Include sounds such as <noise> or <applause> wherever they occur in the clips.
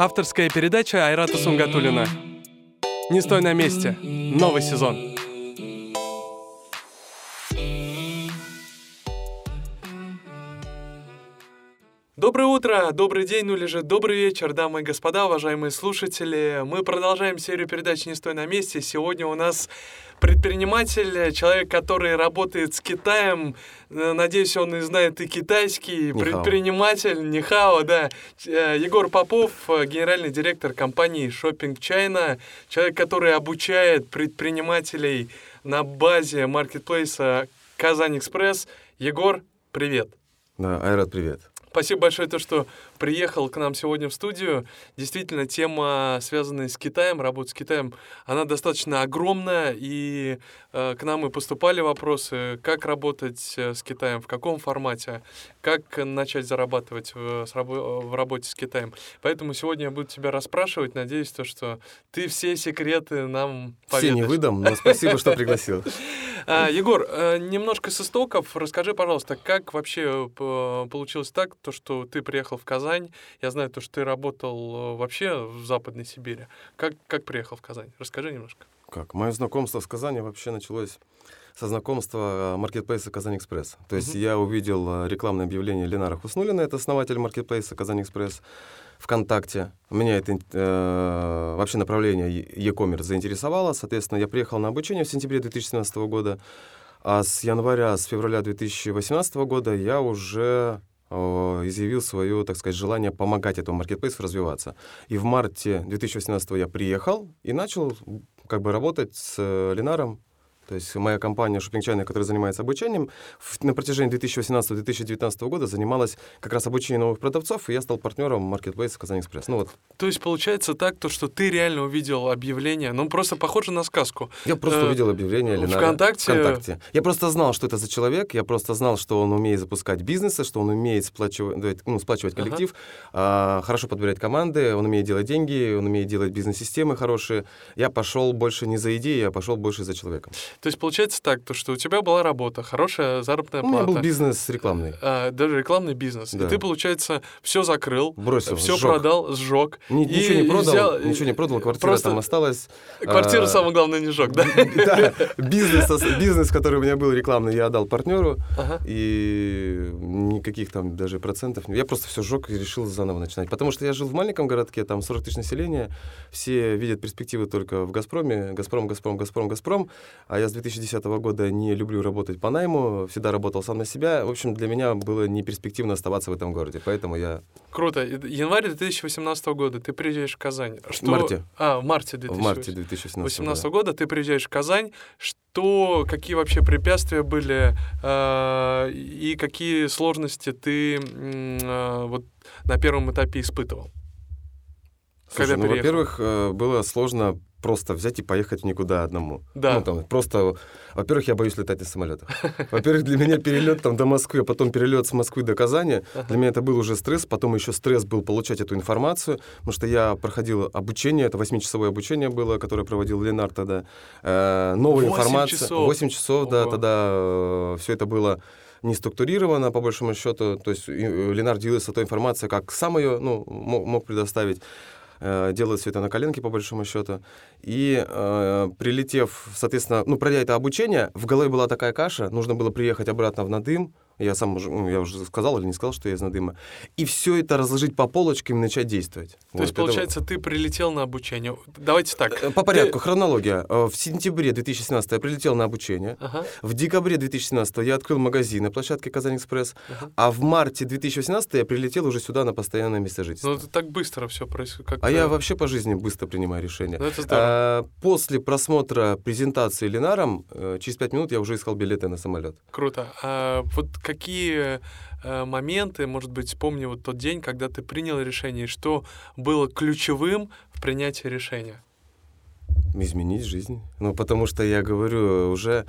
Авторская передача Айрата Сунгатулина. Не стой на месте. Новый сезон. Утро, добрый день, ну или же добрый вечер, дамы и господа, уважаемые слушатели. Мы продолжаем серию передач «Не стой на месте». Сегодня у нас предприниматель, человек, который работает с Китаем. Э, надеюсь, он и знает и китайский. Нихао. Предприниматель Нихао, да. Э, Егор Попов, э, генеральный директор компании Shopping China. Человек, который обучает предпринимателей на базе маркетплейса Казань Экспресс. Егор, привет. Да, Айрат, привет. Спасибо большое, то, что приехал к нам сегодня в студию. Действительно, тема, связанная с Китаем, работа с Китаем, она достаточно огромная, и э, к нам и поступали вопросы, как работать э, с Китаем, в каком формате, как начать зарабатывать в, в работе с Китаем. Поэтому сегодня я буду тебя расспрашивать, надеюсь, то, что ты все секреты нам Все не поведаешь. выдам, но спасибо, что пригласил. <laughs> А, Егор, э, немножко с истоков. Расскажи, пожалуйста, как вообще э, получилось так, то, что ты приехал в Казань. Я знаю, то, что ты работал э, вообще в Западной Сибири. Как, как приехал в Казань? Расскажи немножко. Как? Мое знакомство с Казани вообще началось со знакомства э, маркетплейса Казань Экспресс. То есть Мгм. я увидел э, рекламное объявление Ленара Хуснулина, это основатель маркетплейса Казань Экспресс, ВКонтакте. Меня это э, вообще направление e-commerce заинтересовало. Соответственно, я приехал на обучение в сентябре 2017 года. А с января, с февраля 2018 года я уже э, изъявил свое, так сказать, желание помогать этому маркетплейсу развиваться. И в марте 2018 я приехал и начал как бы работать с э, Ленаром. То есть моя компания Shopping China, которая занимается обучением, в- на протяжении 2018-2019 года занималась как раз обучением новых продавцов, и я стал партнером маркетплейса Казань Экспресс. Ну вот, То есть получается так, то, что ты реально увидел объявление, ну просто похоже на сказку. я просто Э, увидел объявление Ленара. ВКонтакте? ВКонтакте. Я просто знал, что это за человек, я просто знал, что он умеет запускать бизнесы, что он умеет сплачивать, ну, сплачивать Ага. коллектив, а, хорошо подбирать команды, он умеет делать деньги, он умеет делать бизнес-системы хорошие. Я пошел больше не за идеей, я пошел больше за человеком. То есть получается так, то, что у тебя была работа, хорошая заработная У меня плата. был бизнес рекламный. а, даже рекламный бизнес. И Да. ты, получается, все закрыл, Бросил, все сжег. продал, сжег. Ни- И- ничего не и продал, взял- ничего не продал, квартира просто там осталась. Квартиру, А, самое главное, не сжег, да? <laughs> Да, бизнес, бизнес, который у меня был рекламный, я отдал партнеру, Ага. и никаких там даже процентов. Я просто все сжег и решил заново начинать. Потому что я жил в маленьком городке, там 40 тысяч населения, все видят перспективы только в «Газпроме», «Газпром», «Газпром», «Газпром», «Газпром», а я с 2010 года не люблю работать по найму, всегда работал сам на себя. В общем, для меня было не перспективно оставаться в этом городе, поэтому я Круто. Январь 2018 года ты приезжаешь в Казань. Что... марте. А, в марте в 2018 марте 2018 2018 года. ты приезжаешь в Казань. Что, какие вообще препятствия были э, и какие сложности ты э, вот на первом этапе испытывал? Слушай, ну, во-первых, э, было сложно просто взять и поехать никуда одному. Да. Ну, там, просто, во-первых, я боюсь летать на самолетах. Во-первых, для меня перелет там до Москвы, а потом перелет с Москвы до Казани, для меня это был уже стресс, потом еще стресс был получать эту информацию, потому что я проходил обучение, это 8-часовое обучение было, которое проводил Ленар тогда. Э, новая Восемь информация. часов? 8 часов, да, тогда все это было не структурировано, по большому счету. То есть э, Ленар делился той информацией, как сам ее ну, мог, мог предоставить. Э, Делает все это на коленке, по большому счету. И э, прилетев, соответственно, ну, пройдя это обучение, в голове была такая каша, нужно было приехать обратно в Надым, я сам уже, ну, я уже сказал или не сказал, что я из Надыма, и все это разложить по полочкам и начать действовать. То Вот есть, это получается, ты прилетел на обучение. Давайте так. Э, По порядку, хронология. Э, В сентябре 2017 я прилетел на обучение. Ага, В декабре 2017 я открыл магазин на площадке Казань Экспресс. ага. А в марте 2018 я прилетел уже сюда на постоянное место жительства. Ну, это так быстро все происходит. как-то- а я вообще по жизни быстро принимаю решения. Ну, это здорово. А, После просмотра презентации Ленаром, э, через пять минут я уже искал билеты на самолет. Круто. А вот какие э, моменты, может быть, вспомни вот тот день, когда ты принял решение, что было ключевым в принятии решения? Изменить жизнь. Ну, потому что я говорю, уже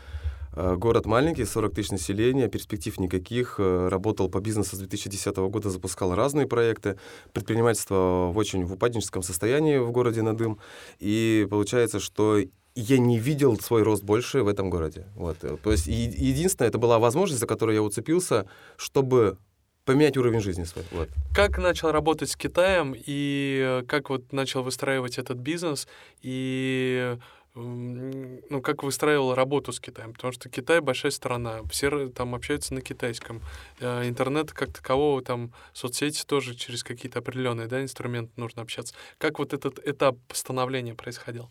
э, город маленький, 40 тысяч населения, перспектив никаких. э, Работал по бизнесу с 2010 года, запускал разные проекты. Предпринимательство в очень в упадническом состоянии в городе Надым. И получается, что я не видел свой рост больше в этом городе. Вот. э, То есть единственное, это была возможность, за которую я уцепился, чтобы поменять уровень жизни свой. Вот. Как начал работать с Китаем и как вот начал выстраивать этот бизнес и ну, как выстраивал работу с Китаем, потому что Китай большая страна, все там общаются на китайском, э, интернет как такового, там соцсети тоже через какие-то определенные да, инструменты нужно общаться. Как вот этот этап становления происходил?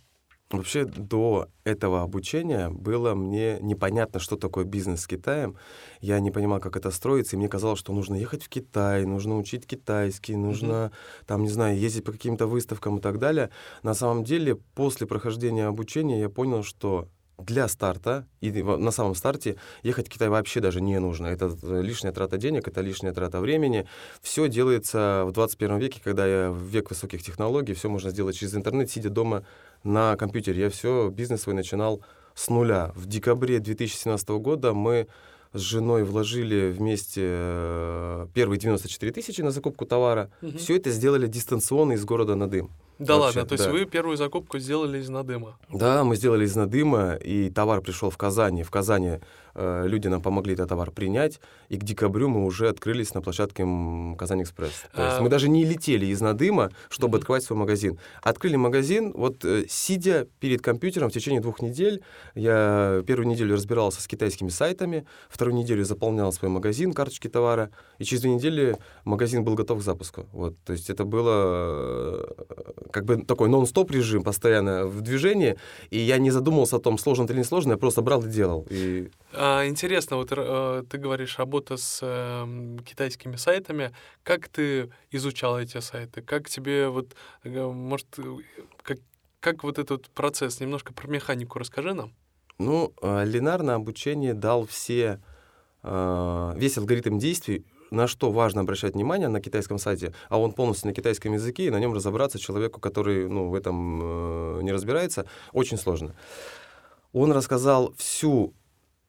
Вообще до этого обучения было мне непонятно, что такое бизнес с Китаем. Я не понимал, как это строится, и мне казалось, что нужно ехать в Китай, нужно учить китайский, нужно, mm-hmm. там, не знаю, ездить по каким-то выставкам и так далее. На самом деле, после прохождения обучения я понял, что для старта, и на самом старте, ехать в Китай вообще даже не нужно. Это лишняя трата денег, это лишняя трата времени. Все делается в 21 веке, когда я в век высоких технологий, все можно сделать через интернет, сидя дома на компьютере. Я все, бизнес свой начинал с нуля. В декабре 2017 года мы с женой вложили вместе э, первые 94 тысячи на закупку товара. Угу. Все это сделали дистанционно из города Надым. Да Вообще, ладно, то да. есть вы первую закупку сделали из Надыма? Да, мы сделали из Надыма, и товар пришел в Казани. В Казани э, люди нам помогли этот товар принять, и к декабрю мы уже открылись на площадке Казань Экспресс. То есть а... мы даже не летели из Надыма, чтобы mm-hmm. открывать свой магазин. Открыли магазин, вот э, сидя перед компьютером в течение двух недель, я первую неделю разбирался с китайскими сайтами, вторую неделю заполнял свой магазин, карточки товара, и через две недели магазин был готов к запуску. Вот, то есть это было э, как бы такой нон-стоп режим, постоянно в движении, и я не задумывался о том, сложно это или не сложно, я просто брал и делал. И... А, интересно, вот э, ты говоришь, работа с э, китайскими сайтами, как ты изучал эти сайты, как тебе вот, э, может, как, как вот этот процесс, немножко про механику расскажи нам. Ну, э, линарное обучение дал все, э, весь алгоритм действий, на что важно обращать внимание на китайском сайте, а он полностью на китайском языке, и на нем разобраться человеку, который ну, в этом э, не разбирается, очень сложно. Он рассказал всю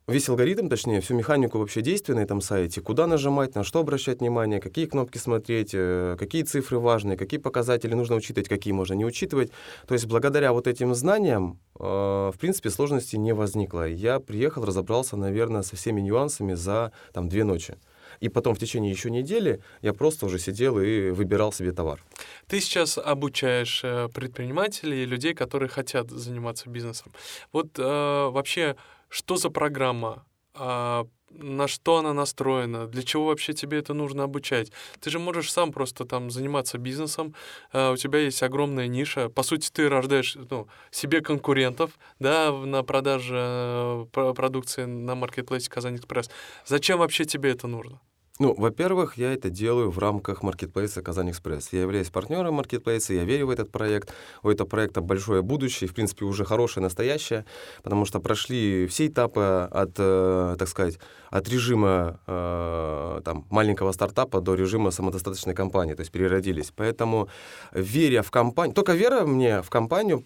весь алгоритм, точнее, всю механику вообще действия на этом сайте, куда нажимать, на что обращать внимание, какие кнопки смотреть, э, какие цифры важны, какие показатели нужно учитывать, какие можно не учитывать. То есть благодаря вот этим знаниям, э, в принципе, сложности не возникло. Я приехал, разобрался, наверное, со всеми нюансами за там, две ночи. И потом в течение еще недели я просто уже сидел и выбирал себе товар. Ты сейчас обучаешь э, предпринимателей, людей, которые хотят заниматься бизнесом. Вот э, вообще, что за программа? Э, на что она настроена, для чего вообще тебе это нужно обучать. Ты же можешь сам просто там заниматься бизнесом, uh, у тебя есть огромная ниша, по сути ты рождаешь ну, себе конкурентов, да, на продаже uh, продукции на маркетплейсе Казань Экспресс. Зачем вообще тебе это нужно? Ну, во-первых, я это делаю в рамках маркетплейса Казань Экспресс. Я являюсь партнером маркетплейса, я верю в этот проект. У этого проекта большое будущее, в принципе, уже хорошее, настоящее, потому что прошли все этапы от, э, так сказать, от режима э, там, маленького стартапа до режима самодостаточной компании, то есть переродились. Поэтому, веря в компанию, только вера мне в компанию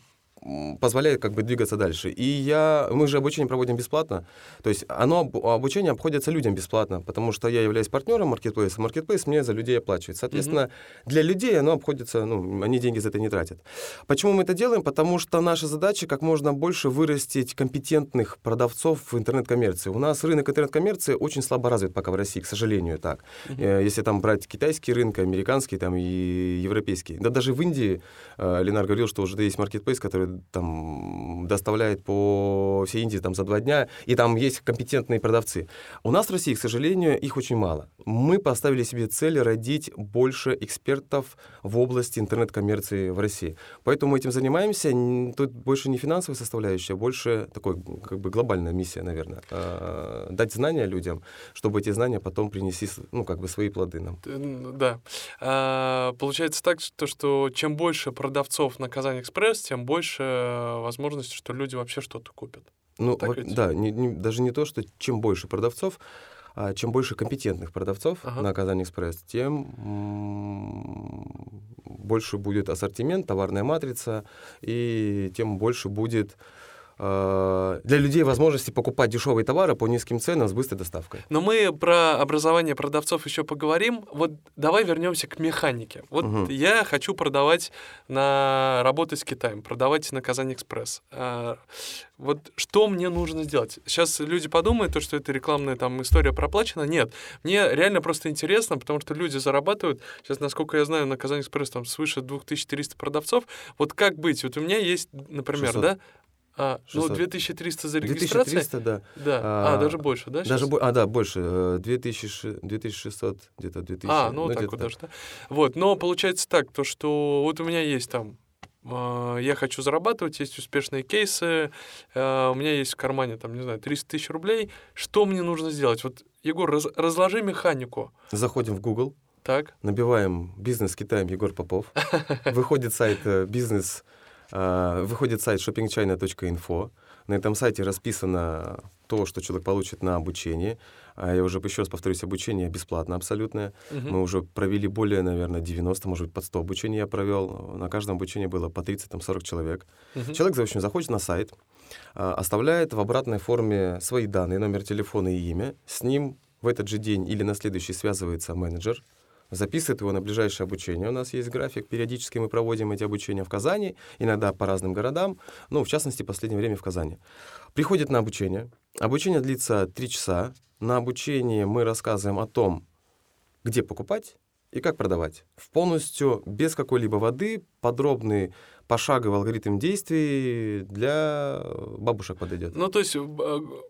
позволяет как бы двигаться дальше. И я, мы же обучение проводим бесплатно, то есть оно, обучение обходится людям бесплатно, потому что я являюсь партнером маркетплейса, маркетплейс мне за людей оплачивает. Соответственно, mm-hmm. для людей оно обходится, ну, они деньги за это не тратят. Почему мы это делаем? Потому что наша задача как можно больше вырастить компетентных продавцов в интернет-коммерции. У нас рынок интернет-коммерции очень слабо развит пока в России, к сожалению, так. Mm-hmm. Если там брать китайский рынок, американский там и европейский. Да даже в Индии, э, Ленар говорил, что уже есть маркетплейс, который там доставляет по всей Индии там, за два дня, и там есть компетентные продавцы. У нас в России, к сожалению, их очень мало. Мы поставили себе цель родить больше экспертов в области интернет-коммерции в России. Поэтому этим занимаемся. Тут больше не финансовая составляющая, больше такой как бы глобальная миссия, наверное. А, дать знания людям, чтобы эти знания потом принесли ну, как бы свои плоды нам. Да. А, получается так, что, чем больше продавцов на Казань Экспресс, тем больше больше возможности, что люди вообще что-то купят. Ну, вот, да, не, не, даже не то, что чем больше продавцов, а чем больше компетентных продавцов ага. на Казань Экспресс, тем больше будет ассортимент, товарная матрица, и тем больше будет для людей возможности покупать дешевые товары по низким ценам с быстрой доставкой. Но мы про образование продавцов еще поговорим. Вот давай вернемся к механике. Вот Мгм. я хочу продавать на работать с Китаем, продавать на Казань Экспресс. А, Вот что мне нужно сделать? Сейчас люди подумают, то, что это рекламная там история проплачена. Нет, мне реально просто интересно, потому что люди зарабатывают. Сейчас, насколько я знаю, на Казань Экспресс там свыше 2300 продавцов. Вот как быть? Вот у меня есть, например, 600. да? А, ну, 600. 2300 за регистрацию. 2300, да. Да. А, А, даже больше, да? Даже бо- а, да, больше. э, 2000, 2600, где-то 2000. А, ну, вот так вот даже, да. Вот, но получается так, то что вот у меня есть там, а, я хочу зарабатывать, есть успешные кейсы, а, у меня есть в кармане, там, не знаю, 300 тысяч рублей. Что мне нужно сделать? Вот, Егор, раз- разложи механику. Заходим в Google, Так, набиваем «Бизнес Китаем Егор Попов». <laughs> Выходит сайт э, «Бизнес», э, выходит сайт shoppingchina.info. На этом сайте расписано то, что человек получит на обучение. А Я уже еще раз повторюсь, обучение бесплатно абсолютное. мгм. Мы уже провели более, наверное, 90, может быть, под 100 обучений я провел. На каждом обучении было по 30-40 человек. Мгм. Человек, в общем, заходит на сайт, а, оставляет в обратной форме свои данные, номер телефона и имя. С ним в этот же день или на следующий связывается менеджер, записывает его на ближайшее обучение. У нас есть график, периодически мы проводим эти обучения в Казани, иногда по разным городам, ну, в частности, в последнее время в Казани. Приходит на обучение. Обучение длится 3 часа. На обучении мы рассказываем о том, где покупать и как продавать. В полностью без какой-либо воды, подробный пошаговый алгоритм действий для бабушек подойдет. Ну, то есть, э,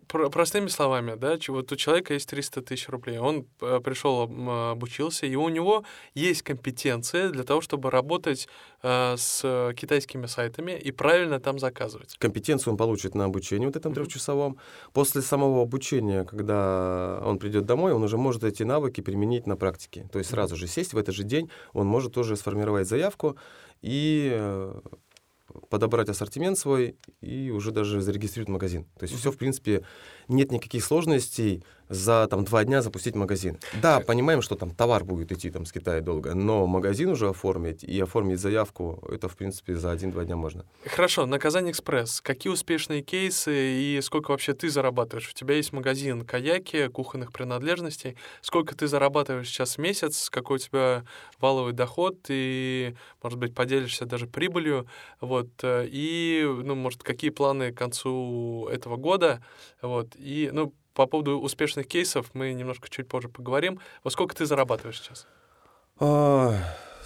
про- простыми словами, да, вот у человека есть 300 тысяч рублей, он э, пришел, обучился, и у него есть компетенция для того, чтобы работать э, с китайскими сайтами и правильно там заказывать. Компетенцию он получит на обучении вот этом трехчасовом. После самого обучения, когда он придет домой, он уже может эти навыки применить на практике. То есть сразу же сесть в этот же день, он может тоже сформировать заявку и э, подобрать ассортимент свой и уже даже зарегистрировать магазин. То есть Мгм. все, в принципе, нет никаких сложностей за там, два дня запустить магазин. Да, понимаем, что там товар будет идти там, с Китая долго, но магазин уже оформить и оформить заявку, это, в принципе, за один-два дня можно. Хорошо, на Казань Экспресс. Какие успешные кейсы и сколько вообще ты зарабатываешь? У тебя есть магазин каяки, кухонных принадлежностей. Сколько ты зарабатываешь сейчас в месяц? Какой у тебя валовый доход? И, может быть, поделишься даже прибылью. Вот. э, И, ну, может, какие планы к концу этого года? Вот. И, ну, по поводу успешных кейсов мы немножко чуть позже поговорим. Во сколько ты зарабатываешь сейчас?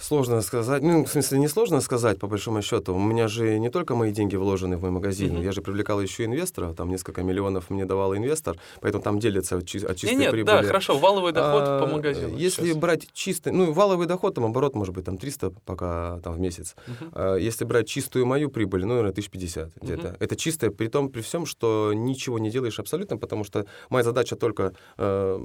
Сложно сказать. Ну, в смысле, не сложно сказать, по большому счету. У меня же не только мои деньги вложены в мой магазин. Мгм. Я же привлекал еще инвесторов. Там несколько миллионов мне давал инвестор. Поэтому там делится от, чи- от чистой Не, нет, прибыли. да, хорошо, валовый доход А, по магазину. Если сейчас. брать чистый, ну, валовый доход, там оборот может быть там 300 пока там в месяц. А, Если брать чистую мою прибыль, ну, наверное, 1050 где-то. Мгм. Это чистая, при том, при всем, что ничего не делаешь абсолютно, потому что моя задача только э,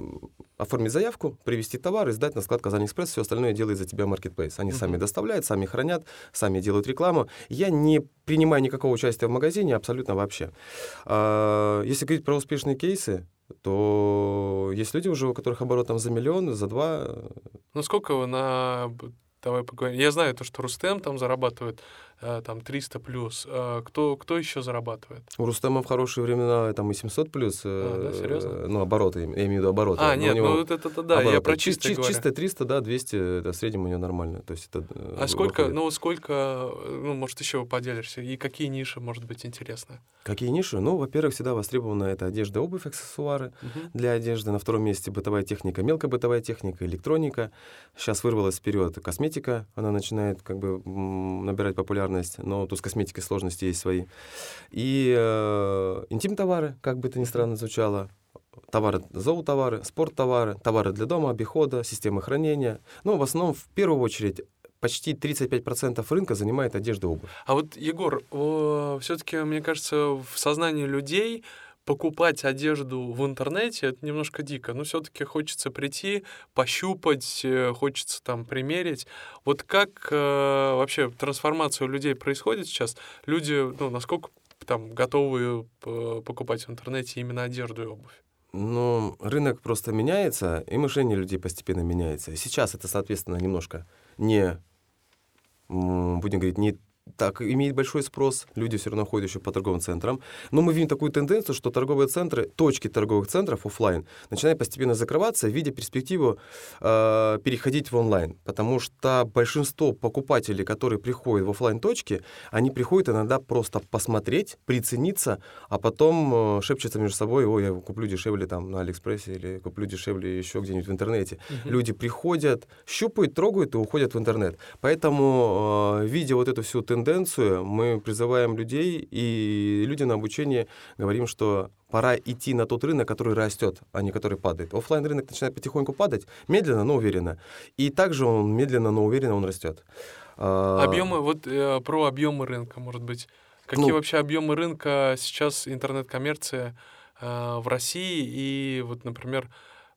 оформить заявку, привезти товар и сдать на склад Казань Экспресс. Все остальное делает за тебя Marketplace. Они Мгм. сами доставляют, сами хранят, сами делают рекламу. Я не принимаю никакого участия в магазине абсолютно вообще. А, Если говорить про успешные кейсы, то есть люди уже, у которых оборот там за миллион, за два, Ну сколько на... Давай поговорим. Я знаю то, что Рустем там зарабатывает там 300 плюс. Э, Кто, кто еще зарабатывает? У Рустема в хорошие времена там и 700 плюс. А, да, серьезно? э, Ну, обороты, я имею в виду обороты. А, Но нет, ну вот это, это да, я обороты. про Чи- чистое чи-. Чистое 300, да, 200, это в среднем у него нормально. То есть это, э, А сколько, выходит. ну сколько, э, ну, может, еще поделишься, и какие ниши, может быть, интересно? Какие ниши? Ну, во-первых, всегда востребована это одежда, обувь, аксессуары Мгм. для одежды. На втором месте бытовая техника, мелкая бытовая техника, электроника. Сейчас вырвалась вперед косметика. Она начинает как бы набирать популярность, но тут с косметикой сложности есть свои. И э, интим-товары, как бы это ни странно звучало. Товары, зоотовары, спорттовары, товары для дома, обихода, системы хранения. Ну, в основном, в первую очередь, почти 35% рынка занимает одежда и обувь. А вот, Егор, все-таки, мне кажется, в сознании людей покупать одежду в интернете это немножко дико. Но все-таки хочется прийти, пощупать, э, хочется там примерить. Вот как э, вообще трансформация у людей происходит сейчас? Люди, ну, насколько там готовы э, покупать в интернете именно одежду и обувь? Ну, рынок просто меняется, и мышление людей постепенно меняется. Сейчас это, соответственно, немножко не, будем говорить, не так, имеет большой спрос, люди все равно ходят еще по торговым центрам. Но мы видим такую тенденцию, что торговые центры, точки торговых центров офлайн начинают постепенно закрываться, видя перспективу э, переходить в онлайн. Потому что большинство покупателей, которые приходят в офлайн точки они приходят иногда просто посмотреть, прицениться, а потом э, шепчутся между собой, ой, я куплю дешевле там на Алиэкспрессе или куплю дешевле еще где-нибудь в интернете. Uh-huh. Люди приходят, щупают, трогают и уходят в интернет. Поэтому, э, видя вот эту всю тенденцию, тенденцию, мы призываем людей, и люди на обучение говорим, что пора идти на тот рынок, который растет, а не который падает. Оффлайн рынок начинает потихоньку падать, медленно, но уверенно. И также он медленно, но уверенно онлайн растет. А, объемы, вот э, про объемы рынка, может быть. Какие ну, вообще объемы рынка сейчас интернет-коммерции э, в России? И вот, например,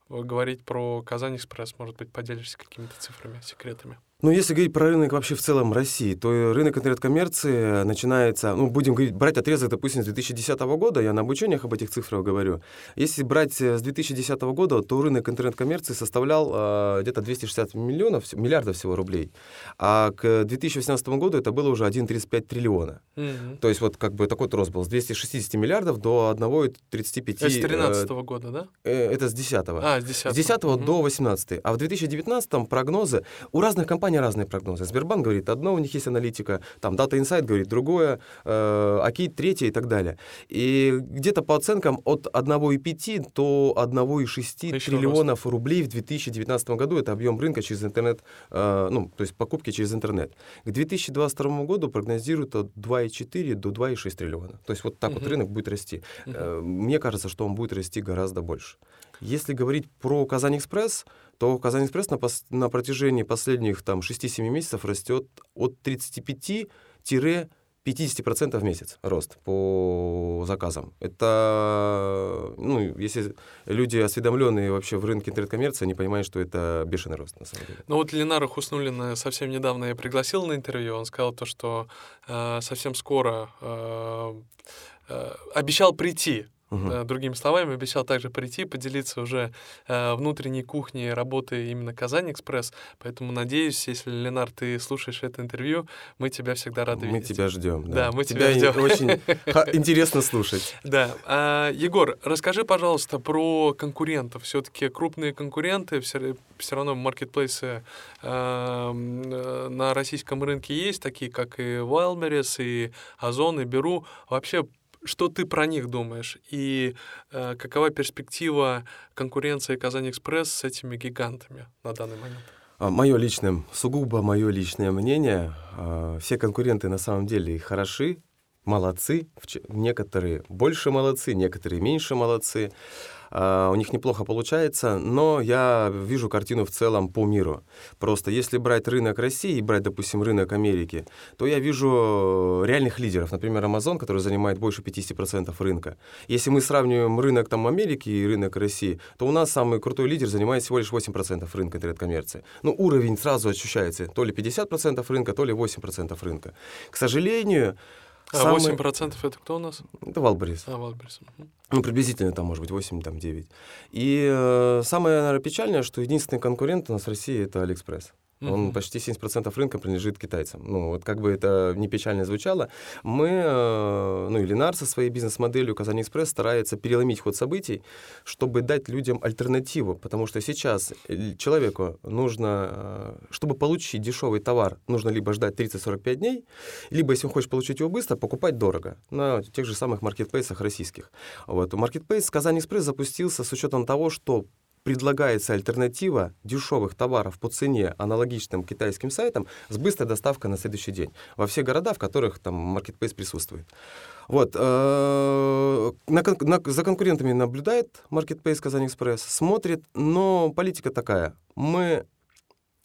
говорить про Казань Экспресс, может быть, поделишься какими-то цифрами, секретами? Ну, если говорить про рынок вообще в целом России, то рынок интернет-коммерции начинается, ну, будем говорить, брать отрезок, допустим, с 2010 года, я на обучениях об этих цифрах говорю. Если брать э, с 2010 года, то рынок интернет-коммерции составлял э, где-то 260 миллионов, миллиардов всего рублей, а к 2018 году это было уже 1,35 триллиона. Mm-hmm. То есть вот как бы такой рост был, с 260 миллиардов до 1,35... Это с 2013 э, года, да? Э, это с 10 А, с 10 С 10 mm-hmm. до 18 А в 2019 прогнозы у разных компаний компании разные прогнозы. Сбербанк говорит одно, у них есть аналитика, там Data Insight говорит другое, э, Акит третье и так далее. И где-то по оценкам от 1,5 до 1,6 триллионов рост. рублей в 2019 году это объем рынка через интернет, э, ну, то есть покупки через интернет. К 2022 году прогнозируют от 2,4 до 2,6 триллиона. То есть вот так uh-huh. вот рынок будет расти. Uh-huh. Мне кажется, что он будет расти гораздо больше. Если говорить про Казань Экспресс, то Казань Экспресс на, пос- на протяжении последних там, 6-7 месяцев растет от 35 50% в месяц рост по заказам. Это, ну, если люди осведомленные вообще в рынке интернет-коммерции, они понимают, что это бешеный рост, на самом деле. Ну вот Ленара Хуснулина совсем недавно я пригласил на интервью, он сказал то, что э, совсем скоро э, э, обещал прийти Угу. Другими словами, обещал также прийти, поделиться уже э, внутренней кухней работы именно Казань Экспресс. Поэтому надеюсь, если, Ленар, ты слушаешь это интервью, мы тебя всегда рады мы видеть. Мы тебя ждем. Да, да мы тебя, тебя ждем. Очень <laughs> интересно слушать. Да. А, Егор, расскажи, пожалуйста, про конкурентов. Все-таки крупные конкуренты, все, все равно маркетплейсы э, на российском рынке есть, такие как и Wildberries, и Озон, и Беру. Вообще что ты про них думаешь? И э, какова перспектива конкуренции Казань Экспресс с этими гигантами на данный момент? А, мое личное, сугубо мое личное мнение, а, все конкуренты на самом деле хороши, молодцы, некоторые больше молодцы, некоторые меньше молодцы. А, у них неплохо получается, но я вижу картину в целом по миру. Просто если брать рынок России и брать, допустим, рынок Америки, то я вижу реальных лидеров. Например, Amazon, который занимает больше 50% рынка. Если мы сравниваем рынок там, Америки и рынок России, то у нас самый крутой лидер занимает всего лишь 8% рынка интернет-коммерции. Ну, уровень сразу ощущается. То ли 50% рынка, то ли 8% рынка. К сожалению, а самый... 8% это кто у нас? Это Wildberries. А, Wildberries. Ну, приблизительно там, может быть, 8, там, 9. И э, самое, наверное, печальное, что единственный конкурент у нас в России — это AliExpress. М-хм. Он почти 70% рынка принадлежит китайцам. Ну, вот как бы это не печально звучало, мы, э, ну, и Ленар со своей бизнес-моделью Казань Экспресс старается переломить ход событий, чтобы дать людям альтернативу, потому что сейчас человеку нужно, э, чтобы получить дешевый товар, нужно либо ждать 30-45 дней, либо, если он хочет получить его быстро, покупать дорого на тех же самых маркетплейсах российских. Вот. Маркетплейс Казань Экспресс запустился с учетом того, что предлагается альтернатива дешевых товаров по цене аналогичным китайским сайтам с быстрой доставкой на следующий день во все города, в которых там маркетплейс присутствует. Вот. Э, на, на, за конкурентами наблюдает маркетплейс Казань Экспресс, смотрит, но политика такая. Мы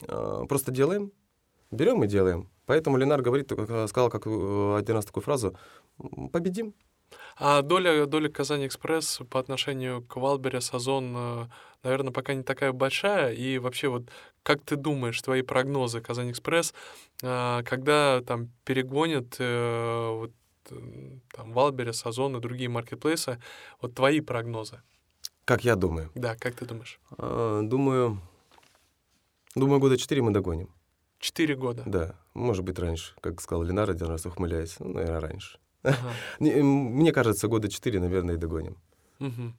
э, просто делаем, берем и делаем. Поэтому Ленар говорит, э, сказал как один раз такую фразу, победим. А доля, доля Казань Экспресс по отношению к Wildberries, Озон, наверное, пока не такая большая. И вообще вот как ты думаешь, твои прогнозы Казань Экспресс, а, когда там перегонят э, вот, там Wildberries, Озон и другие маркетплейсы, вот твои прогнозы? Как я думаю? Да, как ты думаешь? А, думаю, думаю, года четыре мы догоним. Четыре года. Да, может быть, раньше, как сказал Ленар один раз, ухмыляясь. Ну, наверное, раньше. Ага. <laughs> Мне кажется, года четыре, наверное, и догоним. Угу.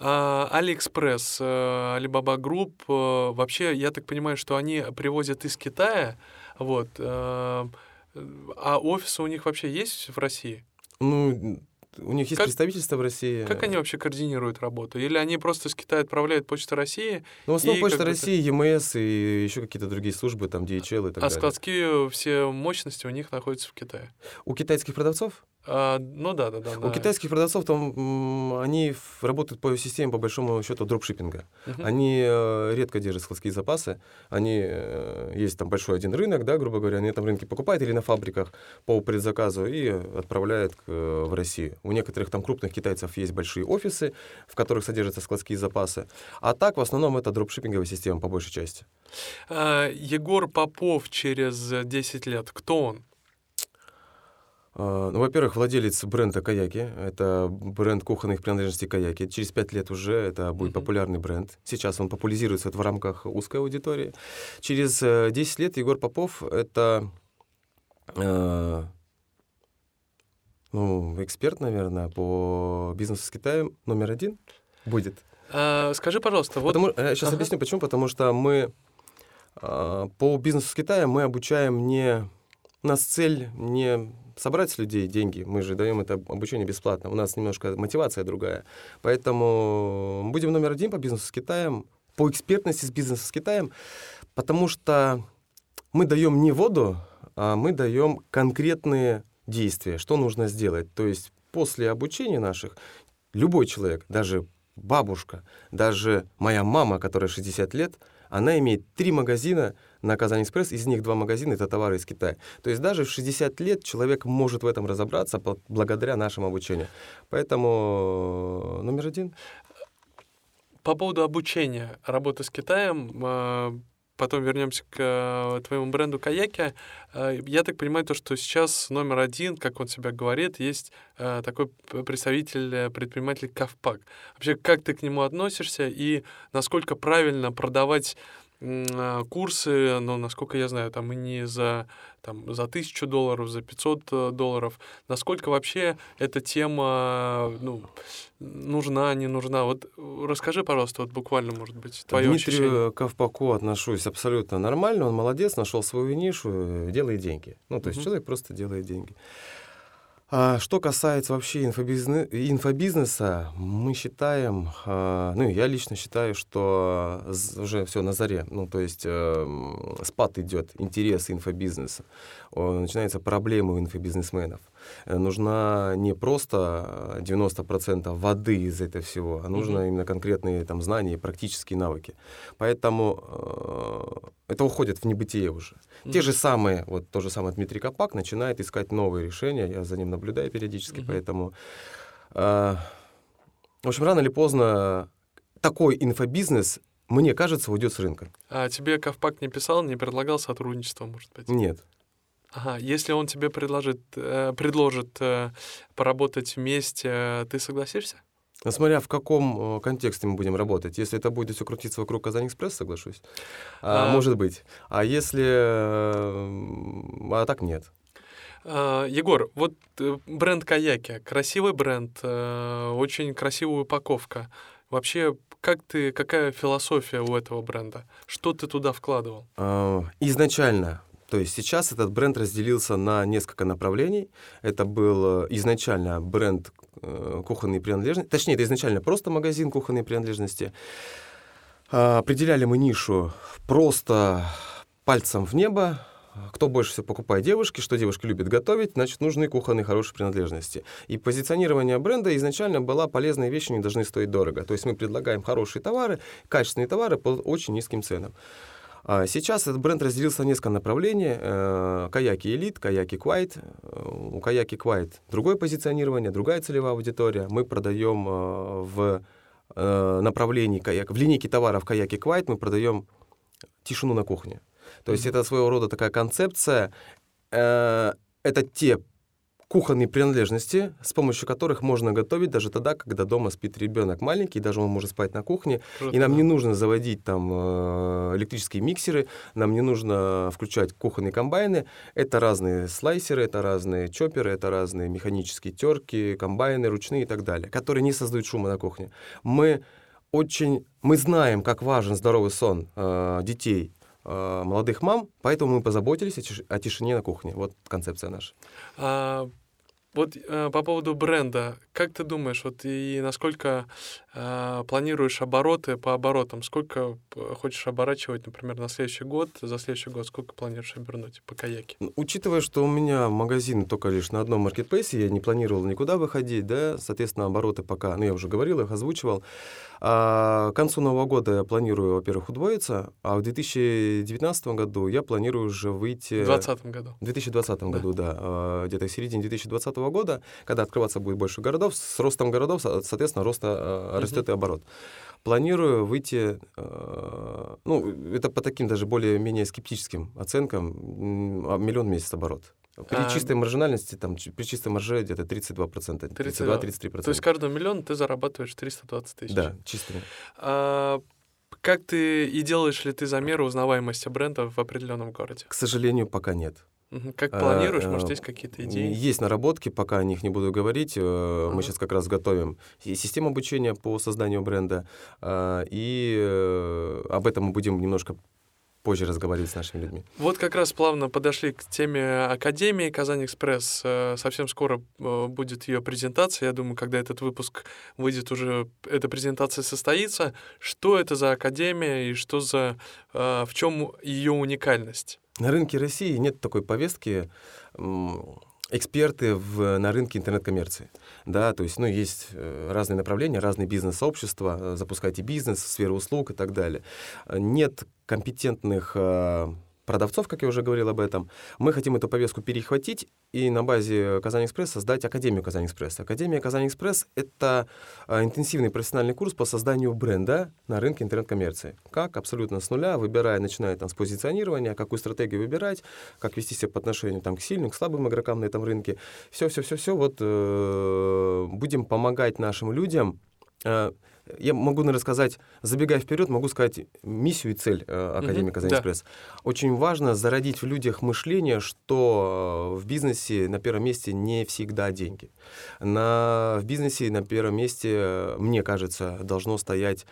А, Алиэкспресс, э, Alibaba Group, э, вообще, я так понимаю, что они привозят из Китая, вот, э, а офисы у них вообще есть в России? Ну, у них есть как, представительство в России. Как они вообще координируют работу? Или они просто с Китая отправляют Почту России? Ну, в основном Почта России, ЕМС и еще какие-то другие службы, там DHL и так а далее. А складские все мощности у них находятся в Китае? У китайских продавцов? А, ну да, да, да. У да. китайских продавцов там они работают по системе, по большому счету, дропшиппинга. Uh-huh. Они э, редко держат складские запасы. Они э, есть там большой один рынок, да, грубо говоря, они на этом рынке покупают или на фабриках по предзаказу и отправляют э, в Россию. У некоторых там крупных китайцев есть большие офисы, в которых содержатся складские запасы. А так в основном это дропшиппинговая система по большей части. А, Егор Попов через 10 лет, кто он? А, ну, во-первых, владелец бренда Каяки. Это бренд кухонных принадлежностей Каяки. Через пять лет уже это будет mm-hmm. популярный бренд. Сейчас он популяризируется в рамках узкой аудитории. Через 10 э, лет Егор Попов — это э, ну, эксперт, наверное, по бизнесу с Китаем номер один будет. А, скажи, пожалуйста, вот... Потому, я сейчас ага. объясню, почему. Потому что мы э, по бизнесу с Китаем мы обучаем не... У нас цель не собрать с людей деньги. Мы же даем это обучение бесплатно. У нас немножко мотивация другая. Поэтому будем номер один по бизнесу с Китаем, по экспертности с бизнесом с Китаем, потому что мы даем не воду, а мы даем конкретные действия, что нужно сделать. То есть после обучения наших любой человек, даже бабушка, даже моя мама, которая 60 лет, она имеет три магазина на Казань Экспресс, из них два магазина — это товары из Китая. То есть даже в 60 лет человек может в этом разобраться благодаря нашему обучению. Поэтому номер один. По поводу обучения работы с Китаем, а, потом вернемся к э, твоему бренду Каяки. Э, я так понимаю, то, что сейчас номер один, как он себя говорит, есть э, такой представитель, предприниматель Кавпак. Вообще, как ты к нему относишься и насколько правильно продавать курсы, но, насколько я знаю, там и не за, там, за тысячу долларов, за 500 э, долларов. Насколько вообще эта тема ну, нужна, не нужна? Вот расскажи, пожалуйста, вот буквально, может быть, твое Дмитрию ощущение. Ковпаку отношусь абсолютно нормально. Он молодец, нашел свою нишу, э, делает деньги. Ну, то есть mm-hmm. человек просто делает деньги. А что касается вообще инфобизне... инфобизнеса, мы считаем, а, ну, я лично считаю, что уже все на заре. Ну, то есть э, спад идет, интерес инфобизнеса. Начинаются проблемы у инфобизнесменов. Э, нужна не просто 90% воды из этого всего, а нужно mm-hmm. именно конкретные там, знания и практические навыки. Поэтому э, это уходит в небытие уже. Mm-hmm. Те же самые, вот то же самое Дмитрий Копак начинает искать новые решения, я за ним наблюдаю периодически, mm-hmm. поэтому... Э, в общем, рано или поздно такой инфобизнес мне кажется, уйдет с рынка. А тебе Ковпак не писал, не предлагал сотрудничество, может быть? Нет. Ага, если он тебе предложит, э, предложит э, поработать вместе, э, ты согласишься? Ну, смотря в каком э, контексте мы будем работать. Если это будет все крутиться вокруг Казань Экспресс, соглашусь. А, а... Может быть. А если... Э, а так нет. Uh, Егор, вот бренд Каяки, красивый бренд, очень красивая упаковка. Вообще, как ты, какая философия у этого бренда? Что ты туда вкладывал? Uh, изначально то есть сейчас этот бренд разделился на несколько направлений. Это был э, изначально бренд э, кухонной принадлежности, точнее, это изначально просто магазин кухонной принадлежности. А, определяли мы нишу просто пальцем в небо, кто больше всего покупает девушки, что девушки любят готовить, значит, нужны кухонные хорошие принадлежности. И позиционирование бренда изначально была полезные вещи не должны стоить дорого. То есть мы предлагаем хорошие товары, качественные товары по очень низким ценам. А сейчас этот бренд разделился на несколько направлений. Э, каяки Элит, Каяки Квайт. У Каяки Квайт другое позиционирование, другая целевая аудитория. Мы продаем э, в э, направлении каяк, в линейке товаров Каяки Квайт мы продаем тишину на кухне. То есть mm-hmm. это своего рода такая концепция. Это те кухонные принадлежности, с помощью которых можно готовить даже тогда, когда дома спит ребенок маленький, даже он может спать на кухне. Круто, и нам не нужно заводить там э, электрические миксеры, нам не нужно включать кухонные комбайны. Это разные слайсеры, это разные чоперы, это разные механические терки, комбайны, ручные и так далее, которые не создают шума на кухне. Мы очень, мы знаем, как важен здоровый сон э, детей, э, молодых мам, поэтому мы позаботились о, тиш- о тишине на кухне. Вот концепция наша. А, вот э, по поводу бренда, как ты думаешь, вот и насколько э, планируешь обороты по оборотам? Сколько э, хочешь оборачивать, например, на следующий год, за следующий год, сколько планируешь обернуть по каяке? Учитывая, что у меня магазин только лишь на одном маркетплейсе, я не планировал никуда выходить, да, соответственно, обороты пока, ну, я уже говорил, их озвучивал. А, к концу Нового года я планирую, во-первых, удвоиться, а в 2019 году я планирую уже выйти... В 2020 году. В 2020 Да. году, да. э, Где-то в середине 2020 года, когда открываться будет больше городов, с ростом городов, со- соответственно, роста, Мгм. растет и оборот. Планирую выйти, э, ну, это по таким даже более-менее скептическим оценкам, а, миллион в месяц оборот. При А, чистой маржинальности, там, при чистой марже где-то 32%, 32. 32-33%. То есть каждого миллиона ты зарабатываешь 320 тысяч. Да, чистыми. А, как ты и делаешь ли ты замеры узнаваемости бренда в определенном городе? К сожалению, пока нет. Как А, планируешь? Может, э, есть какие-то идеи? Есть наработки, пока о них не буду говорить. Э, Ага. Мы сейчас как раз готовим и систему обучения по созданию бренда, и э, об этом мы будем немножко позже разговаривать с нашими людьми. Вот как раз плавно подошли к теме Академии Казань Экспресс. Э, Совсем скоро э, будет ее презентация. Я думаю, когда этот выпуск выйдет, уже эта презентация состоится. Что это за Академия и что за... э, В чем ее уникальность? На рынке России нет такой повестки эксперты в, на рынке интернет-коммерции. Да, то есть, ну, есть э, разные направления, разные бизнес-сообщества, э, запускайте бизнес, сферы услуг и так далее. Нет компетентных э, продавцов, как я уже говорил об этом. Мы хотим эту повестку перехватить и на базе Казань Экспресс создать Академию Казань Экспресс. Академия Казань Экспресс — это э, интенсивный профессиональный курс по созданию бренда на рынке интернет-коммерции. Как абсолютно с нуля, выбирая, начиная там с позиционирования, какую стратегию выбирать, как вести себя по отношению там, к сильным, к слабым игрокам на этом рынке. Все-все-все-все. Вот э, будем помогать нашим людям э, я могу, наверное, сказать, забегая вперед, могу сказать миссию и цель э, Академии Мгм, Казань да. Экспресс. Очень важно зародить в людях мышление, что э, в бизнесе на первом месте не всегда деньги. На, в бизнесе на первом месте, э, мне кажется, должно стоять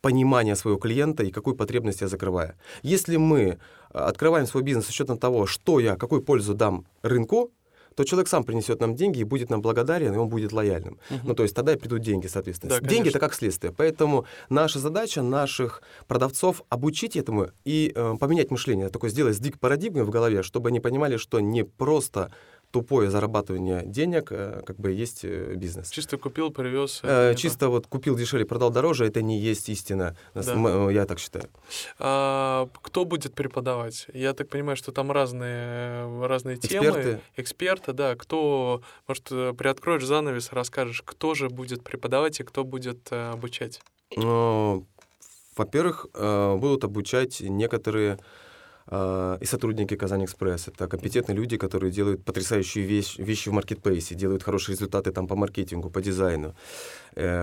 понимание своего клиента и какую потребность я закрываю. Если мы э, открываем свой бизнес с учетом того, что я, какую пользу дам рынку, то человек сам принесет нам деньги и будет нам благодарен, и он будет лояльным. Мгм. Ну, то есть тогда и придут деньги, соответственно. Да, деньги это как следствие. Поэтому наша задача наших продавцов обучить этому и э, поменять мышление, такой сделать сдвиг парадигмы в голове, чтобы они понимали, что не просто тупое зарабатывание денег э, как бы есть э, бизнес. Чисто купил, привез. Э, чисто вот купил дешевле, продал дороже, это не есть истина. Да. Э, Я так считаю. А, кто будет преподавать? Я так понимаю, что там разные, э, разные темы. Эксперты. Эксперты, да. Кто, может, э, приоткроешь занавес, расскажешь, кто же будет преподавать и кто будет э, обучать? Ну, Во-первых, э, будут обучать некоторые э, и сотрудники Казань Экспресс. Это компетентные люди, которые делают потрясающие вещи, вещи в маркетплейсе, делают хорошие результаты там по маркетингу, по дизайну.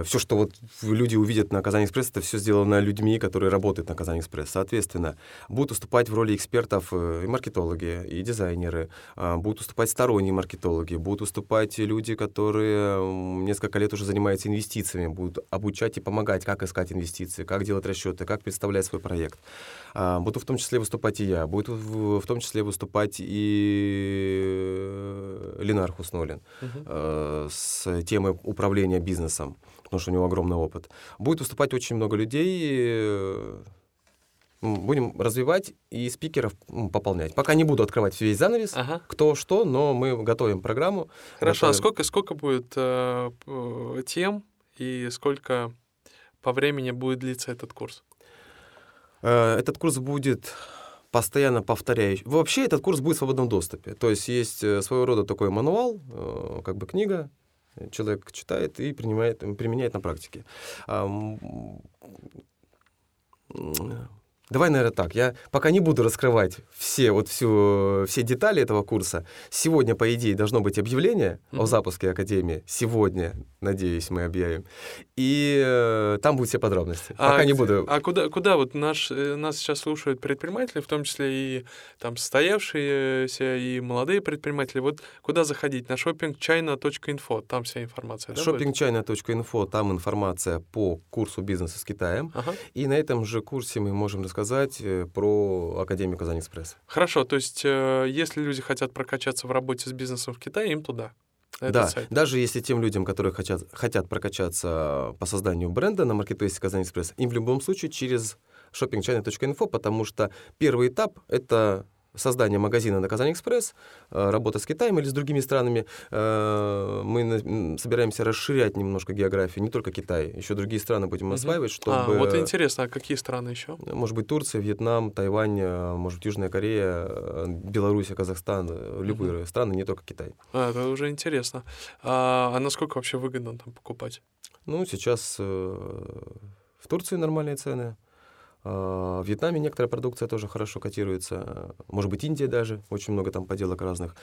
Все, что вот люди увидят на Казань Экспресс, это все сделано людьми, которые работают на Казань Экспресс. Соответственно, будут выступать в роли экспертов э, и маркетологи, и дизайнеры, а, будут выступать сторонние маркетологи, будут выступать люди, которые несколько лет уже занимаются инвестициями, будут обучать и помогать, как искать инвестиции, как делать расчеты, как представлять свой проект. А, Буду в том числе выступать и я, будет в, в том числе выступать и Ленар Хуснолин э, с темой управления бизнесом, потому что у него огромный опыт. Будет выступать очень много людей. э, Будем развивать и спикеров пополнять. Пока не буду открывать весь занавес, Ага. кто что, но мы готовим программу. Хорошо, а готовим- сколько, сколько будет э, тем и сколько по времени будет длиться этот курс? Э, Этот курс будет постоянно повторяющий. Вообще этот курс будет в свободном доступе. То есть есть э, своего рода такой мануал, э, как бы книга, человек читает и принимает, применяет на практике. Давай, наверное, так. Я пока не буду раскрывать все, вот всю, все детали этого курса. Сегодня, по идее, должно быть объявление mm-hmm. о запуске Академии. Сегодня, надеюсь, мы объявим. И э, там будут все подробности. А, пока не буду. А куда, куда вот наш, э, нас сейчас слушают предприниматели, в том числе и там состоявшиеся, и молодые предприниматели. Вот куда заходить? На shoppingchina.info. Там вся информация. Да, shoppingchina.info. Там информация по курсу бизнеса с Китаем. Ага. И на этом же курсе мы можем рассказать рассказать э, про Академию Казань Экспресс. Хорошо, то есть э, если люди хотят прокачаться в работе с бизнесом в Китае, им туда. Да, сайт. даже если тем людям, которые хотят, хотят прокачаться по созданию бренда на маркетплейсе Казань Экспресс, им в любом случае через shoppingchina.info, потому что первый этап — это создания магазина на Казань Экспресс, э, работа с Китаем или с другими странами, э, мы собираемся расширять немножко географию, не только Китай, еще другие страны будем осваивать, чтобы... А, вот интересно, а какие страны еще? Может быть, Турция, Вьетнам, Тайвань, э, может Южная Корея, Беларусь, Казахстан, любые угу. страны, не только Китай. А, это уже интересно. А, а насколько вообще выгодно там покупать? Ну, сейчас в Турции нормальные цены. А, в Вьетнаме некоторая продукция тоже хорошо котируется. Может быть, Индия даже. Очень много там поделок разных.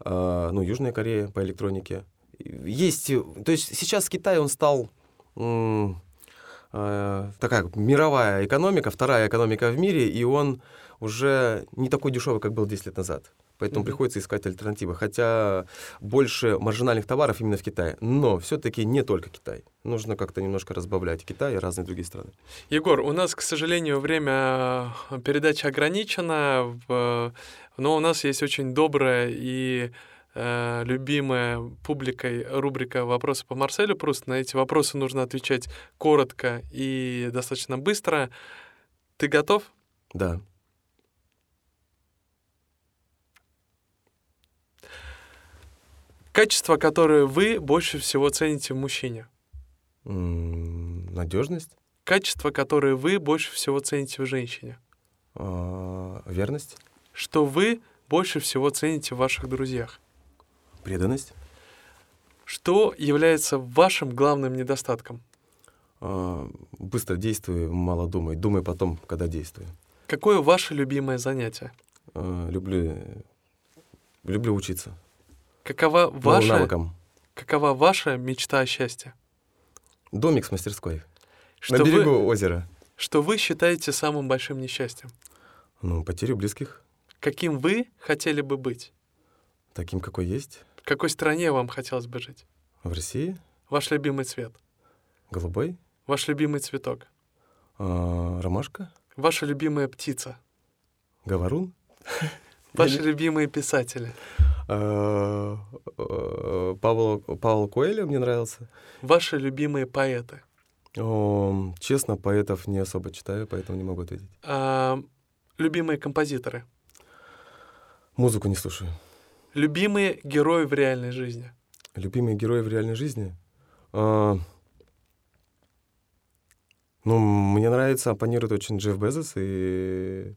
А, ну, Южная Корея по электронике. Есть... То есть сейчас Китай, он стал а, такая мировая экономика, вторая экономика в мире, и он уже не такой дешевый, как был 10 лет назад. Поэтому mm-hmm. приходится искать альтернативы. Хотя больше маржинальных товаров именно в Китае. Но все-таки не только Китай. Нужно как-то немножко разбавлять Китай и разные другие страны. Егор, у нас, к сожалению, время э, передачи ограничено. Но у нас есть очень добрая и э, любимая публикой рубрика «Вопросы по Марселю». Просто на эти вопросы нужно отвечать коротко и достаточно быстро. Ты готов? Да. Качество, которое вы больше всего цените в мужчине? Надежность. Качество, которое вы больше всего цените в женщине? А, верность. Что вы больше всего цените в ваших друзьях? Преданность. Что является вашим главным недостатком? А, быстро действую, мало думаю. Думаю потом, когда действую. Какое ваше любимое занятие? А, люблю, люблю учиться. Какова ваша, какова ваша мечта о счастье? Домик с мастерской. Что на берегу вы, озера. Что вы считаете самым большим несчастьем? Ну, потерю близких. Каким вы хотели бы быть? Таким, какой есть. В какой стране вам хотелось бы жить? В России. Ваш любимый цвет? Голубой. Ваш любимый цветок? А, ромашка. Ваша любимая птица? Говорун. Ваши любимые писатели? Э, э, Павел, Павел Коэльо мне нравился. Ваши любимые поэты? О, честно, поэтов не особо читаю, поэтому не могу ответить. А, любимые композиторы? Музыку не слушаю. Любимые герои в реальной жизни? Любимые герои в реальной жизни? А, ну, мне нравится, оппонирует очень Джефф Безос и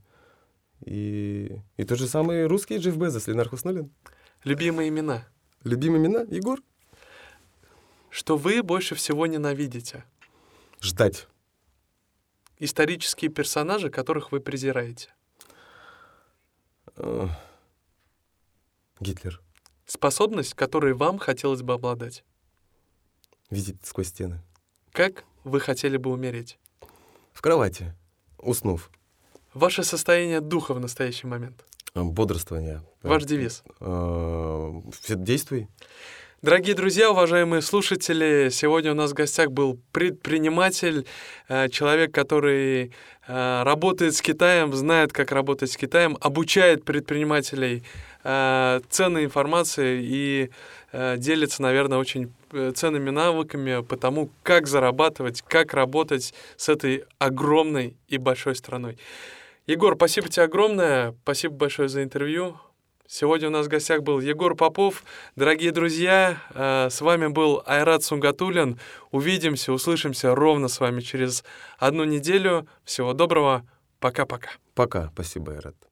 и, и тот же самый русский Джефф Безос, Ленар Хуснулин. Любимые имена. Любимые имена? Егор. Что вы больше всего ненавидите? Ждать. Исторические персонажи, которых вы презираете? Uh, Гитлер. Способность, которой вам хотелось бы обладать? Видеть сквозь стены. Как вы хотели бы умереть? В кровати, уснув. Ваше состояние духа в настоящий момент? Бодрствование. Ваш девиз? Э, действуй. Дорогие друзья, уважаемые слушатели, сегодня у нас в гостях был предприниматель, э, человек, который э, работает с Китаем, знает, как работать с Китаем, обучает предпринимателей ценной информацией и делится, наверное, очень ценными навыками по тому, как зарабатывать, как работать с этой огромной и большой страной. Егор, спасибо тебе огромное. Спасибо большое за интервью. Сегодня у нас в гостях был Егор Попов. Дорогие друзья, э, с вами был Айрат Сунгатулин. Увидимся, услышимся ровно с вами через одну неделю. Всего доброго. Пока-пока. Пока. Спасибо, Айрат.